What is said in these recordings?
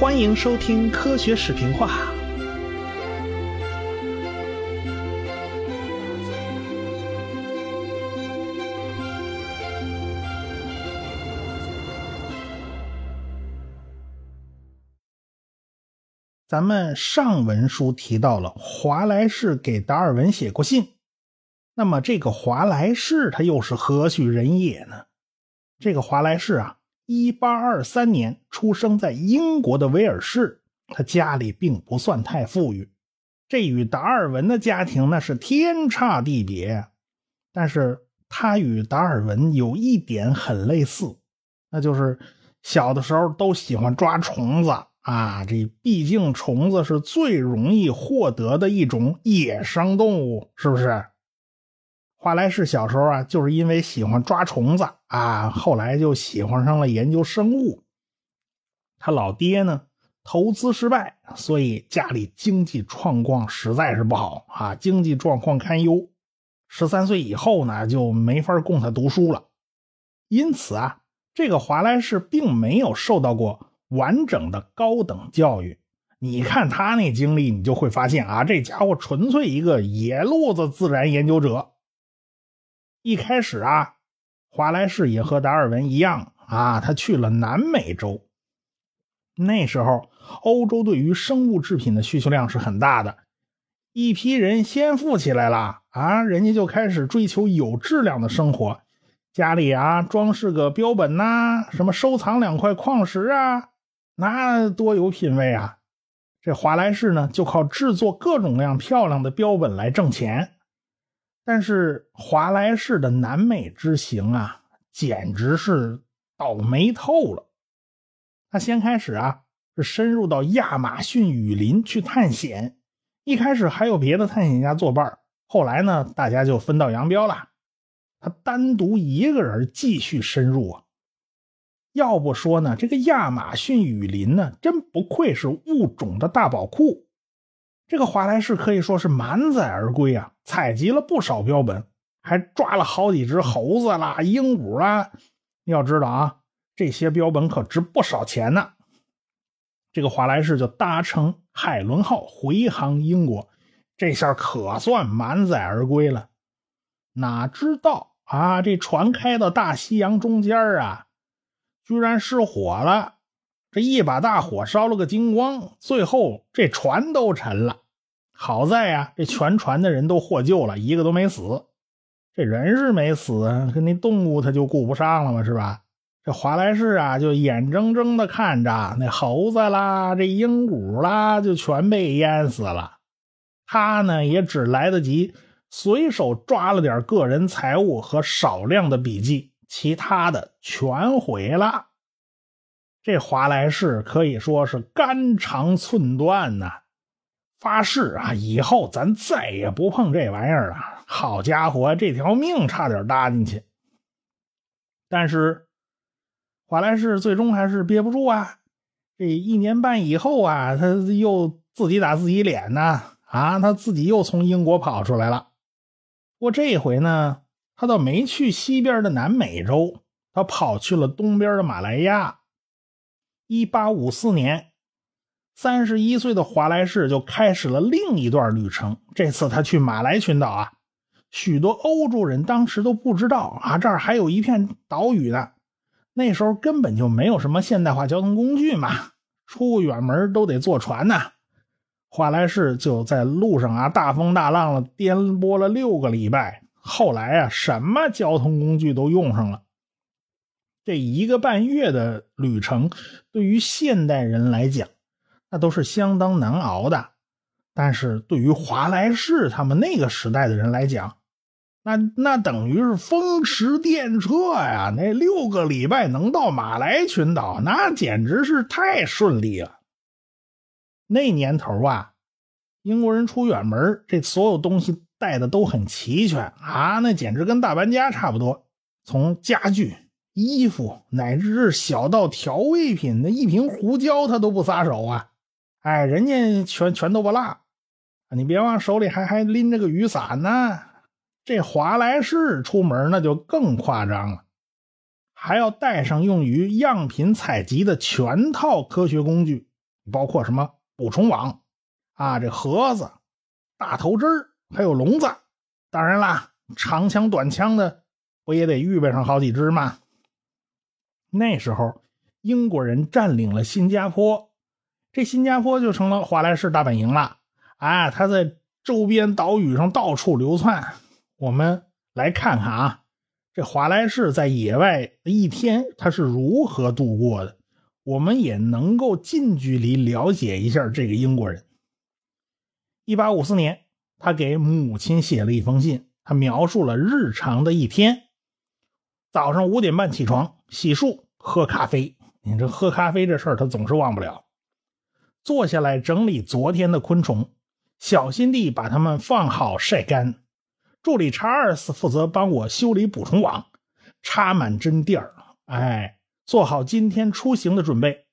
欢迎收听科学视频化。咱们上文书提到了华莱士给达尔文写过信，那么这个华莱士他又是何许人也呢？这个华莱士啊。一八二三年出生在英国的威尔士，他家里并不算太富裕，这与达尔文的家庭那是天差地别。但是他与达尔文有一点很类似，那就是小的时候都喜欢抓虫子啊。这毕竟虫子是最容易获得的一种野生动物，是不是？华莱士小时候啊，就是因为喜欢抓虫子啊，后来就喜欢上了研究生物。他老爹呢，投资失败，所以家里经济状况实在是不好啊，经济状况堪忧。十三岁以后呢，就没法供他读书了。因此啊，这个华莱士并没有受到过完整的高等教育。你看他那经历，你就会发现啊，这家伙纯粹一个野路子自然研究者。一开始啊，华莱士也和达尔文一样啊，他去了南美洲。那时候，欧洲对于生物制品的需求量是很大的，一批人先富起来了啊，人家就开始追求有质量的生活，家里啊装饰个标本呐，什么收藏两块矿石啊，那多有品位啊！这华莱士呢，就靠制作各种各样漂亮的标本来挣钱。但是华莱士的南美之行啊，简直是倒霉透了。他先开始啊，是深入到亚马逊雨林去探险。一开始还有别的探险家作伴，后来呢，大家就分道扬镳了。他单独一个人继续深入啊。要不说呢，这个亚马逊雨林呢，真不愧是物种的大宝库。这个华莱士可以说是满载而归啊，采集了不少标本，还抓了好几只猴子啦、鹦鹉啦。要知道啊，这些标本可值不少钱呢。这个华莱士就搭乘海伦号回航英国，这下可算满载而归了。哪知道啊，这船开到大西洋中间啊，居然失火了。这一把大火烧了个精光，最后这船都沉了。好在呀，这全船的人都获救了，一个都没死。这人是没死啊，可那动物他就顾不上了嘛，是吧？这华莱士啊，就眼睁睁的看着那猴子啦、这鹦鹉啦，就全被淹死了。他呢，也只来得及随手抓了点个人财物和少量的笔记，其他的全毁了。这华莱士可以说是肝肠寸断呐。发誓啊，以后咱再也不碰这玩意儿了。好家伙，这条命差点搭进去。但是华莱士最终还是憋不住啊！这一年半以后啊，他又自己打自己脸呢啊！他自己又从英国跑出来了。不过这回呢，他倒没去西边的南美洲，他跑去了东边的马来亚。一八五四年。三十一岁的华莱士就开始了另一段旅程。这次他去马来群岛啊，许多欧洲人当时都不知道啊，这儿还有一片岛屿呢。那时候根本就没有什么现代化交通工具嘛，出远门都得坐船呐。华莱士就在路上啊，大风大浪了，颠簸了六个礼拜。后来啊，什么交通工具都用上了。这一个半月的旅程，对于现代人来讲，那都是相当难熬的，但是对于华莱士他们那个时代的人来讲，那那等于是风驰电掣呀！那六个礼拜能到马来群岛，那简直是太顺利了。那年头啊，英国人出远门，这所有东西带的都很齐全啊，那简直跟大搬家差不多。从家具、衣服，乃至是小到调味品，那一瓶胡椒他都不撒手啊。哎，人家全全都不落，你别忘手里还还拎着个雨伞呢。这华莱士出门那就更夸张了，还要带上用于样品采集的全套科学工具包括什么捕虫网啊，这盒子、大头针还有笼子。当然啦，长枪短枪的不也得预备上好几只吗？那时候英国人占领了新加坡，这新加坡就成了华莱士大本营了。啊，他在周边岛屿上到处流窜。我们来看看啊，这华莱士在野外一天他是如何度过的，我们也能够近距离了解一下这个英国人。一八五四年，他给母亲写了一封信，他描述了日常的一天：早上五点半起床，洗漱，喝咖啡。你这喝咖啡这事儿，他总是忘不了。坐下来整理昨天的昆虫，小心地把它们放好晒干。助理查尔斯负责帮我修理捕虫网，插满针垫儿，哎，做好今天出行的准备。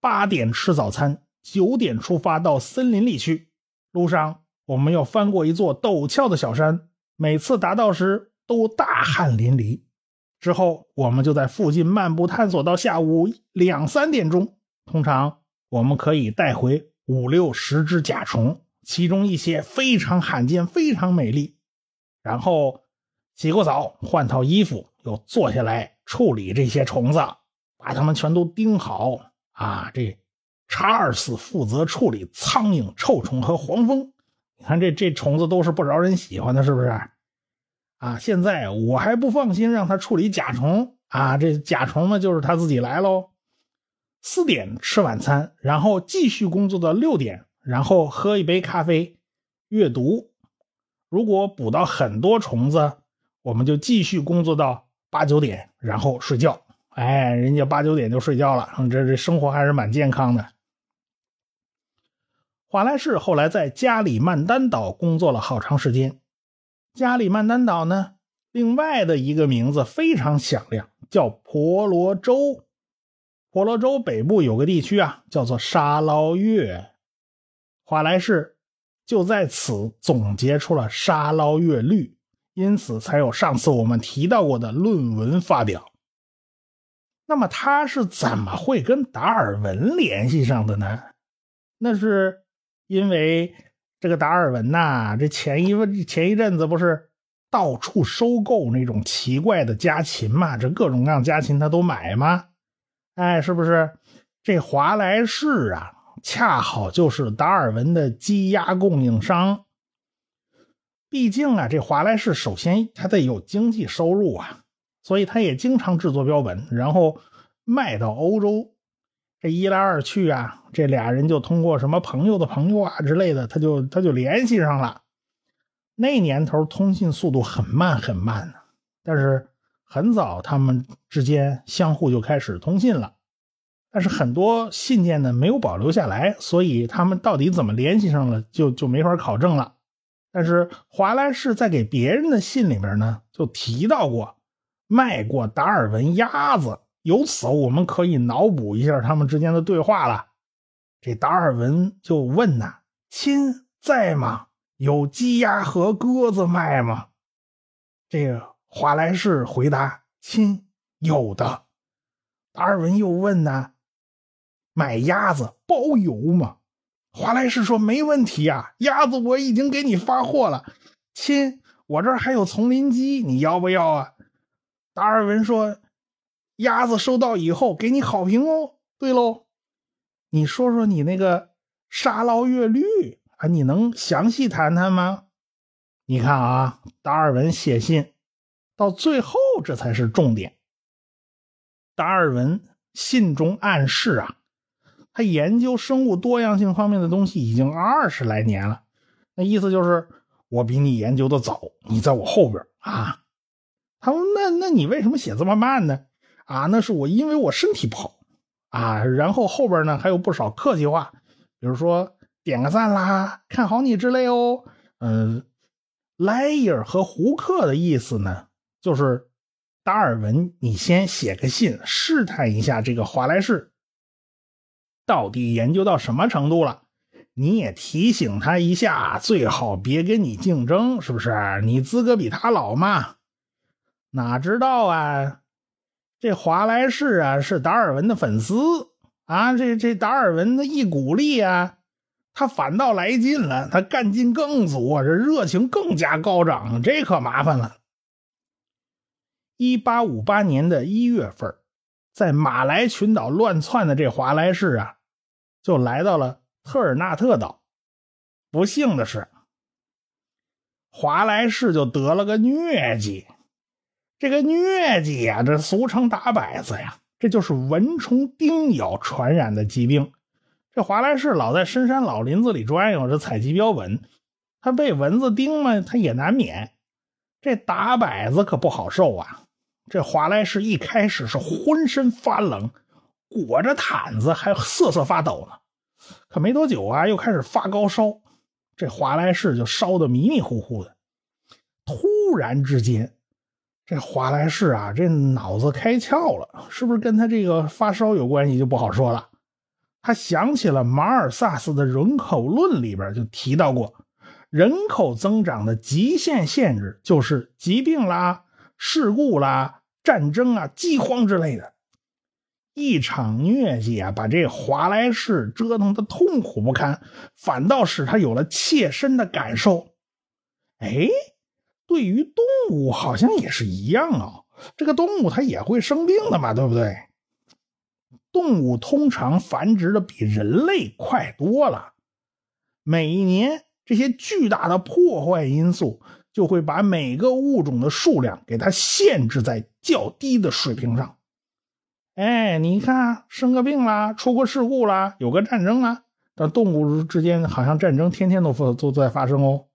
八点吃早餐，九点出发到森林里去。路上我们要翻过一座陡峭的小山，每次达到时都大汗淋漓。之后我们就在附近漫步探索到下午两三点钟。通常我们可以带回五六十只甲虫，其中一些非常罕见，非常美丽。然后洗过澡，换套衣服，又坐下来处理这些虫子，把它们全都钉好啊！这查尔斯负责处理苍蝇、臭虫和黄蜂。你看这这虫子都是不招人喜欢的，是不是？啊！现在我还不放心让他处理甲虫啊！这甲虫呢，就是他自己来喽。四点吃晚餐，然后继续工作到六点，然后喝一杯咖啡，阅读。如果捕到很多虫子，我们就继续工作到八九点，然后睡觉。哎，人家八九点就睡觉了，这这生活还是蛮健康的。华莱士后来在加里曼丹岛工作了好长时间。加里曼丹岛呢，另外的一个名字非常响亮，叫婆罗洲。婆罗洲北部有个地区啊，叫做沙捞越。华莱士。就在此总结出了沙捞越律，因此才有上次我们提到过的论文发表。那么他是怎么会跟达尔文联系上的呢？那是因为这个达尔文呐，这前一前一阵子不是到处收购那种奇怪的家禽嘛？这各种各样家禽他都买吗？哎，是不是？这华莱士啊。恰好就是达尔文的鸡鸭供应商。毕竟啊，这华莱士首先他得有经济收入啊，所以他也经常制作标本，然后卖到欧洲。这一来二去啊，这俩人就通过什么朋友的朋友啊之类的，他就他就联系上了。那年头通信速度很慢很慢呢，但是很早他们之间相互就开始通信了。但是很多信件呢没有保留下来，所以他们到底怎么联系上了，就就没法考证了。但是华莱士在给别人的信里边呢，就提到过卖过达尔文鸭子，由此我们可以脑补一下他们之间的对话了。这达尔文就问呐：“亲在吗？有鸡鸭和鸽子卖吗？”这个华莱士回答：“亲，有的。”达尔文又问呐。买鸭子包邮吗？华莱士说没问题啊，鸭子我已经给你发货了。亲，我这儿还有丛林鸡，你要不要啊？达尔文说，鸭子收到以后给你好评哦。对喽，你说说你那个沙捞越绿啊，你能详细谈谈吗？你看啊，达尔文写信到最后，这才是重点。达尔文信中暗示啊。他研究生物多样性方面的东西已经二十来年了，那意思就是我比你研究的早，你在我后边啊。他说：“那那你为什么写这么慢呢？”啊，那是我因为我身体不好啊。然后后边呢还有不少客气话，比如说点个赞啦，看好你之类哦。嗯，莱伊尔和胡克的意思呢，就是达尔文，你先写个信试探一下这个华莱士。到底研究到什么程度了？你也提醒他一下，最好别跟你竞争，是不是？你资格比他老嘛？哪知道啊，这华莱士啊是达尔文的粉丝啊，这这达尔文的一鼓励啊，他反倒来劲了，他干劲更足啊，这热情更加高涨，这可麻烦了。一八五八年的一月份，在马来群岛乱窜的这华莱士啊，就来到了特尔纳特岛。不幸的是，华莱士就得了个疟疾。这个疟疾呀，这俗称打摆子呀，这就是蚊虫叮咬传染的疾病。这华莱士老在深山老林子里转悠，这采集标本，他被蚊子叮嘛，他也难免。这打摆子可不好受啊！这华莱士一开始是浑身发冷，裹着毯子还瑟瑟发抖呢。可没多久啊，又开始发高烧，这华莱士就烧得迷迷糊糊的。突然之间，这华莱士啊，这脑子开窍了，是不是跟他这个发烧有关系就不好说了。他想起了马尔萨斯的人口论里边就提到过，人口增长的极限限制就是疾病啦。事故啦、战争啊、饥荒之类的，一场疟疾啊，把这华莱士折腾的痛苦不堪，反倒使他有了切身的感受。哎，对于动物好像也是一样啊，这个动物它也会生病的嘛，对不对？动物通常繁殖的比人类快多了，每一年这些巨大的破坏因素。就会把每个物种的数量给它限制在较低的水平上。哎，你看，生个病啦，出个事故啦，有个战争啦，但动物之间好像战争天天都都在发生哦。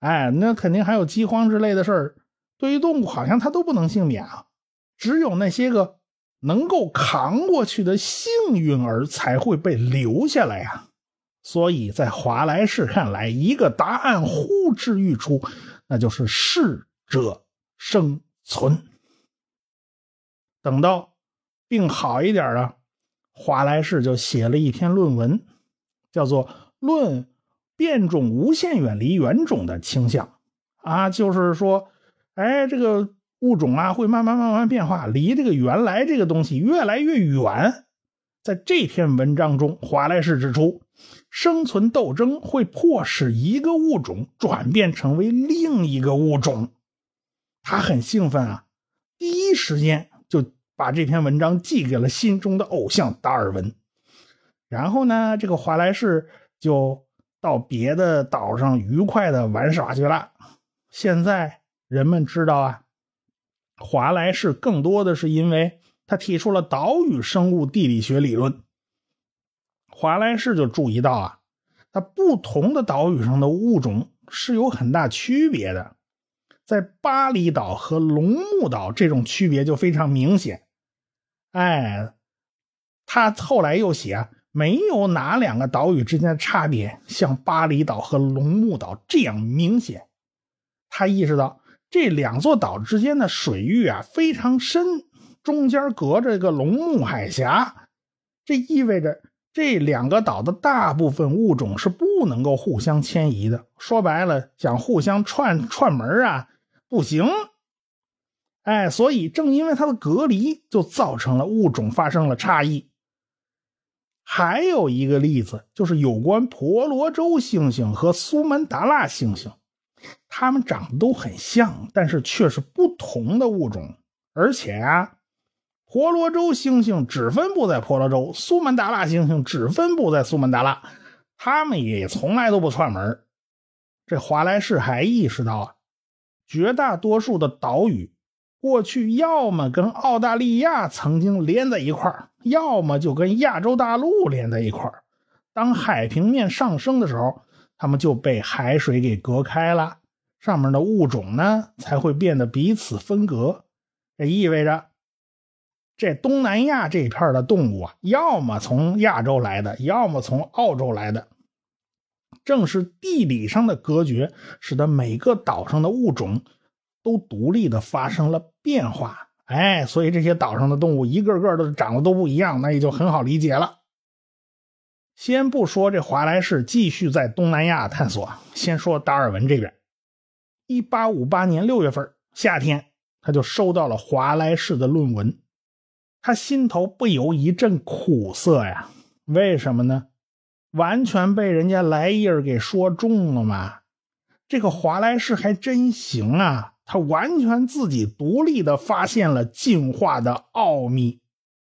哎，那肯定还有饥荒之类的事儿。对于动物，好像它都不能幸免啊。只有那些个能够扛过去的幸运儿才会被留下来呀。所以在华莱士看来，一个答案呼之欲出，那就是适者生存。等到病好一点了，华莱士就写了一篇论文，叫做《论变种无限远离原种的倾向》啊，就是说，哎，这个物种啊会慢慢慢慢变化，离这个原来这个东西越来越远。在这篇文章中，华莱士指出。生存斗争会迫使一个物种转变成为另一个物种，他很兴奋啊！第一时间就把这篇文章寄给了心中的偶像达尔文。然后呢，这个华莱士就到别的岛上愉快的玩耍去了。现在人们知道啊，华莱士更多的是因为他提出了岛屿生物地理学理论。华莱士就注意到啊，它不同的岛屿上的物种是有很大区别的，在巴厘岛和龙目岛这种区别就非常明显。哎，他后来又写啊，没有哪两个岛屿之间的差别像巴厘岛和龙目岛这样明显。他意识到这两座岛之间的水域啊非常深，中间隔着一个龙目海峡，这意味着。这两个岛的大部分物种是不能够互相迁移的。说白了，想互相串串门啊，不行。哎，所以正因为它的隔离，就造成了物种发生了差异。还有一个例子，就是有关婆罗洲猩猩和苏门答腊猩猩，它们长得都很像，但是却是不同的物种，而且啊。婆罗洲猩猩只分布在婆罗洲，苏门答腊猩猩只分布在苏门答腊，他们也从来都不串门。这华莱士还意识到啊，绝大多数的岛屿过去要么跟澳大利亚曾经连在一块要么就跟亚洲大陆连在一块当海平面上升的时候，他们就被海水给隔开了，上面的物种呢才会变得彼此分隔。这意味着。这东南亚这片的动物啊，要么从亚洲来的，要么从澳洲来的。正是地理上的隔绝，使得每个岛上的物种都独立的发生了变化。哎，所以这些岛上的动物一个个都长得都不一样，那也就很好理解了。先不说这华莱士继续在东南亚探索，先说达尔文这边。一八五八年六月份夏天，他就收到了华莱士的论文。他心头不由一阵苦涩呀。为什么呢？完全被人家莱伊尔给说中了嘛。这个华莱士还真行啊，他完全自己独立的发现了进化的奥秘，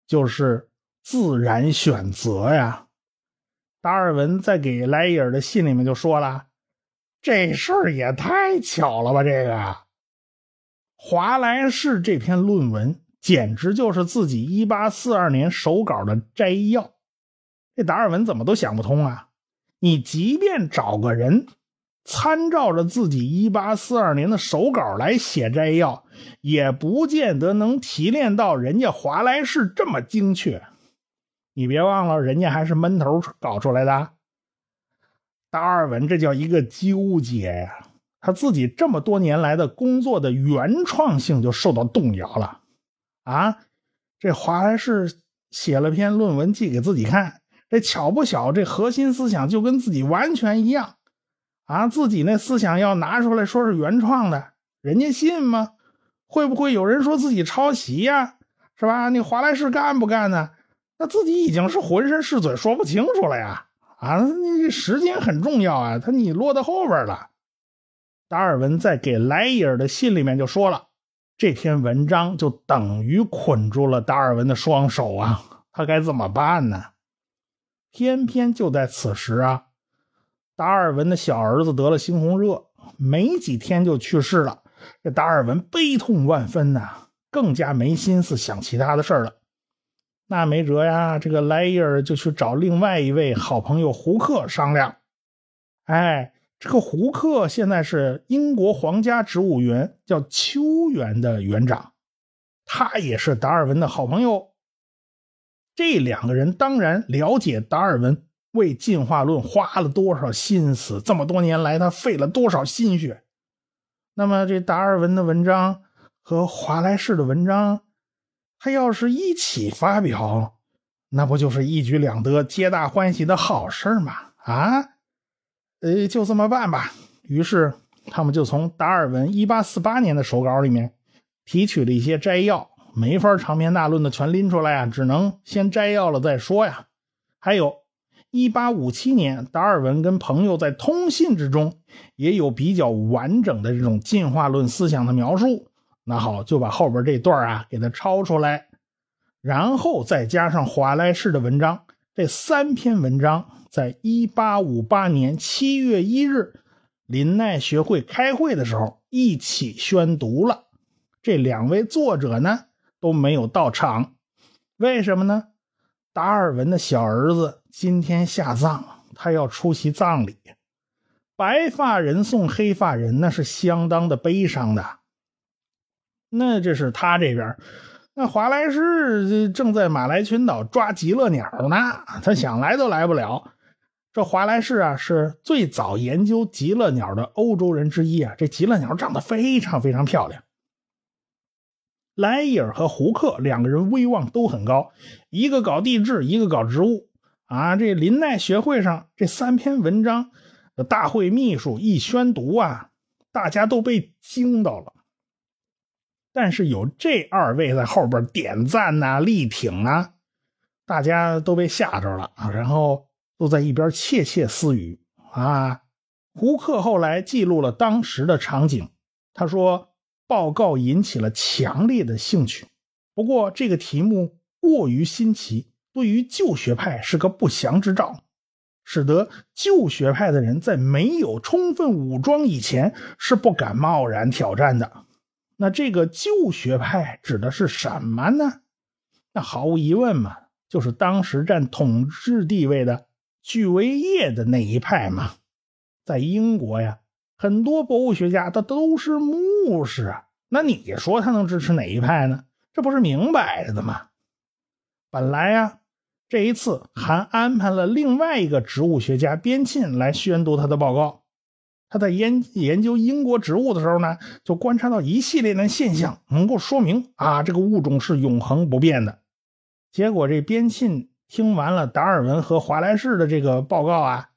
就是自然选择呀。达尔文在给莱伊尔的信里面就说了：“这事儿也太巧了吧！这个华莱士这篇论文简直就是自己1842年手稿的摘要。这达尔文怎么都想不通啊！你即便找个人参照着自己1842年的手稿来写摘要，也不见得能提炼到人家华莱士这么精确。”你别忘了，人家还是闷头搞出来的。达尔文这叫一个纠结呀，他自己这么多年来的工作的原创性就受到动摇了。啊，这华莱士写了篇论文寄给自己看，这巧不巧，这核心思想就跟自己完全一样。啊，自己那思想要拿出来说是原创的，人家信吗？会不会有人说自己抄袭呀？是吧？你华莱士干不干呢？那自己已经是浑身是嘴说不清楚了呀！啊，你时间很重要啊，他你落到后边了。达尔文在给莱伊尔的信里面就说了，这篇文章就等于捆住了达尔文的双手啊，他该怎么办呢？偏偏就在此时啊，达尔文的小儿子得了猩红热，没几天就去世了。这达尔文悲痛万分呐，更加没心思想其他的事了。那没辙呀，这个莱伊尔就去找另外一位好朋友胡克商量。哎，这个胡克现在是英国皇家植物园叫秋园的园长，他也是达尔文的好朋友。这两个人当然了解达尔文为进化论花了多少心思，这么多年来他费了多少心血。那么这达尔文的文章和华莱士的文章。他要是一起发表，那不就是一举两得、皆大欢喜的好事吗？啊，呃，就这么办吧。于是他们就从达尔文1848年的手稿里面提取了一些摘要，没法长篇大论的全拎出来啊，只能先摘要了再说呀。还有1857年，达尔文跟朋友在通信之中也有比较完整的这种进化论思想的描述。那好，就把后边这段啊给它抄出来，然后再加上华莱士的文章，这三篇文章，在一八五八年七月一日林奈学会开会的时候一起宣读了。这两位作者呢都没有到场，为什么呢？达尔文的小儿子今天下葬，他要出席葬礼。白发人送黑发人，那是相当的悲伤的。那这是他这边，那华莱士正在马来群岛抓极乐鸟呢，他想来都来不了。这华莱士啊，是最早研究极乐鸟的欧洲人之一啊。这极乐鸟长得非常非常漂亮。莱伊尔和胡克两个人威望都很高，一个搞地质，一个搞植物啊。这林奈学会上这三篇文章大会秘书一宣读啊，大家都被惊到了。但是有这二位在后边点赞呐、力挺啊，大家都被吓着了啊，然后都在一边窃窃私语啊。胡克后来记录了当时的场景，他说报告引起了强烈的兴趣，不过这个题目过于新奇，对于旧学派是个不祥之兆，使得旧学派的人在没有充分武装以前是不敢贸然挑战的。那这个旧学派指的是什么呢？那毫无疑问嘛，就是当时占统治地位的巨维叶的那一派嘛。在英国呀，很多博物学家他都是牧师啊。那你说他能支持哪一派呢？这不是明摆着的吗？本来呀，这一次还安排了另外一个植物学家边沁来宣读他的报告。他在研研究英国植物的时候呢，就观察到一系列的现象，能够说明啊，这个物种是永恒不变的。结果这边沁听完了达尔文和华莱士的这个报告啊，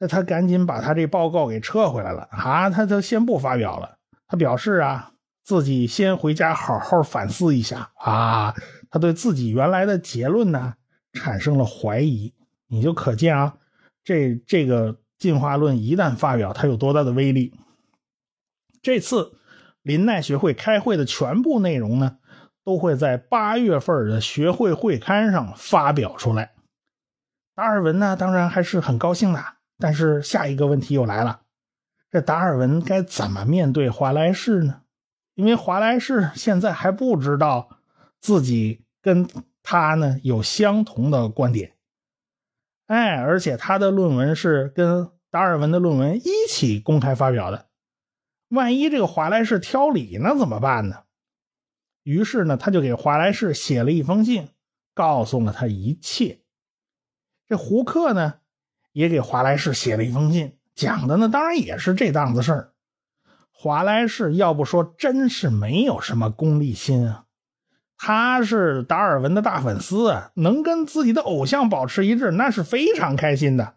那他赶紧把他这报告给撤回来了啊，他就先不发表了。他表示啊，自己先回家好好反思一下啊，他对自己原来的结论呢产生了怀疑。你就可见啊，这这个进化论一旦发表，它有多大的威力。这次林奈学会开会的全部内容呢，都会在八月份的学会会刊上发表出来。达尔文呢，当然还是很高兴的。但是下一个问题又来了，这达尔文该怎么面对华莱士呢？因为华莱士现在还不知道自己跟他呢有相同的观点。哎，而且他的论文是跟达尔文的论文一起公开发表的，万一这个华莱士挑理那怎么办呢？于是呢，他就给华莱士写了一封信，告诉了他一切。这胡克呢，也给华莱士写了一封信，讲的呢，当然也是这档子事儿。华莱士要不说，真是没有什么功利心啊。他是达尔文的大粉丝啊，能跟自己的偶像保持一致，那是非常开心的。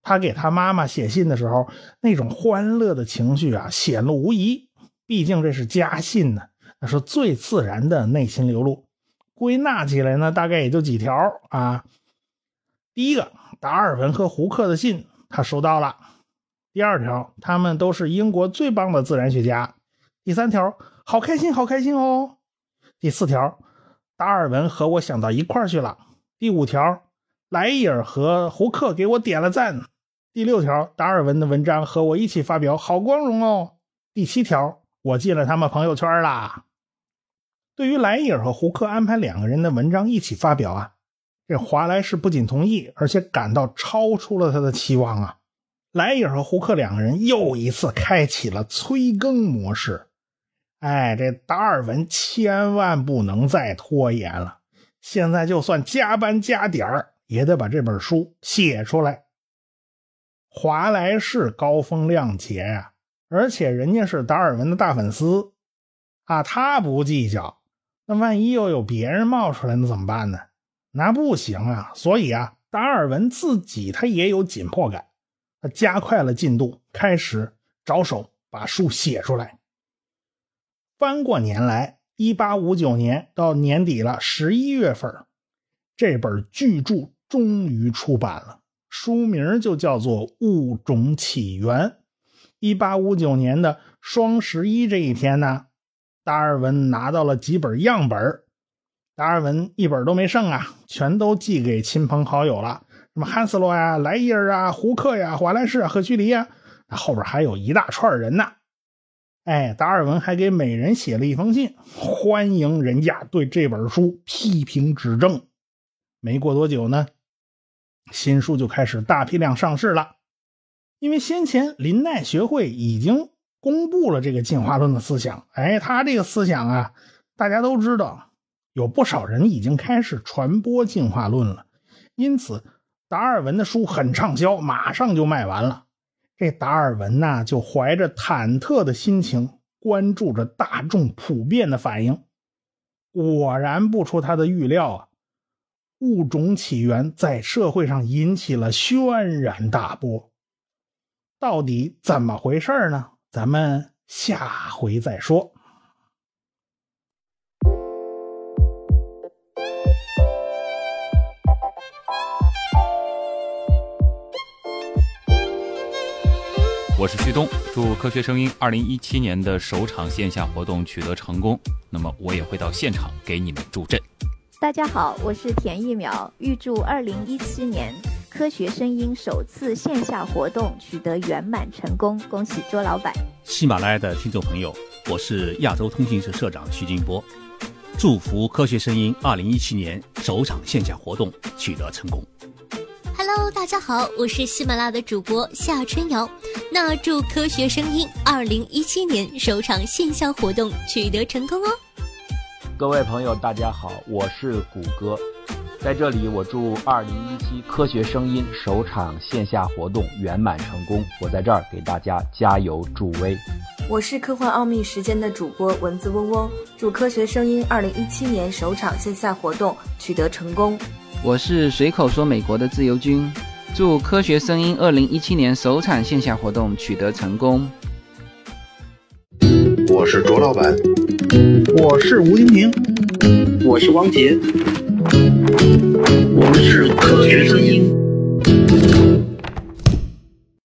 他给他妈妈写信的时候，那种欢乐的情绪啊，显露无遗。毕竟这是家信呢，那是最自然的内心流露。归纳起来呢，大概也就几条啊。第一个，达尔文和胡克的信他收到了。第二条，他们都是英国最棒的自然学家。第三条，好开心，好开心哦。第四条，达尔文和我想到一块儿去了。第五条，莱伊尔和胡克给我点了赞。第六条，达尔文的文章和我一起发表，好光荣哦。第七条，我进了他们朋友圈啦。对于莱伊尔和胡克安排两个人的文章一起发表啊。这华莱士不仅同意，而且感到超出了他的期望啊！莱伊尔和胡克两个人又一次开启了催更模式。哎，这达尔文千万不能再拖延了，现在就算加班加点儿，也得把这本书写出来。华莱士高风亮节呀，而且人家是达尔文的大粉丝啊，他不计较。那万一又有别人冒出来，那怎么办呢？那不行啊，所以啊，达尔文自己他也有紧迫感，他加快了进度，开始着手把书写出来。翻过年来，一八五九年到年底了，十一月份，这本巨著终于出版了，书名就叫做《物种起源》。一八五九年的双十一这一天呢，达尔文拿到了几本样本达尔文一本都没剩啊，全都寄给亲朋好友了，什么汉斯洛呀、莱伊尔啊、胡克呀、华莱士啊、赫胥黎呀，后边还有一大串人呢。哎，达尔文还给每人写了一封信，欢迎人家对这本书批评指正。没过多久呢，新书就开始大批量上市了。因为先前林奈学会已经公布了这个进化论的思想，哎，他这个思想啊，大家都知道。有不少人已经开始传播进化论了，因此达尔文的书很畅销，马上就卖完了。这达尔文呐，就怀着忐忑的心情关注着大众普遍的反应。果然不出他的预料啊，物种起源在社会上引起了轩然大波。到底怎么回事呢？咱们下回再说。我是旭东，祝科学声音二零一七年的首场线下活动取得成功。那么我也会到现场给你们助阵。大家好，我是田一苗，预祝二零一七年科学声音首次线下活动取得圆满成功，恭喜卓老板。喜马拉雅的听众朋友，我是亚洲通讯社社长徐金波，祝福科学声音二零一七年首场线下活动取得成功。Hello，大家好，我是喜马拉雅的主播夏春瑶。那祝科学声音二零一七年首场线下活动取得成功哦！各位朋友，大家好，我是谷歌，在这里我祝二零一七科学声音首场线下活动圆满成功。我在这儿给大家加油助威。我是科幻奥秘时间的主播蚊子嗡嗡，祝科学声音二零一七年首场线下活动取得成功。我是随口说美国的自由军。祝科学声音二零一七年首场线下活动取得成功。我是卓老板，我是吴婷婷，我是汪杰，我们是科学生。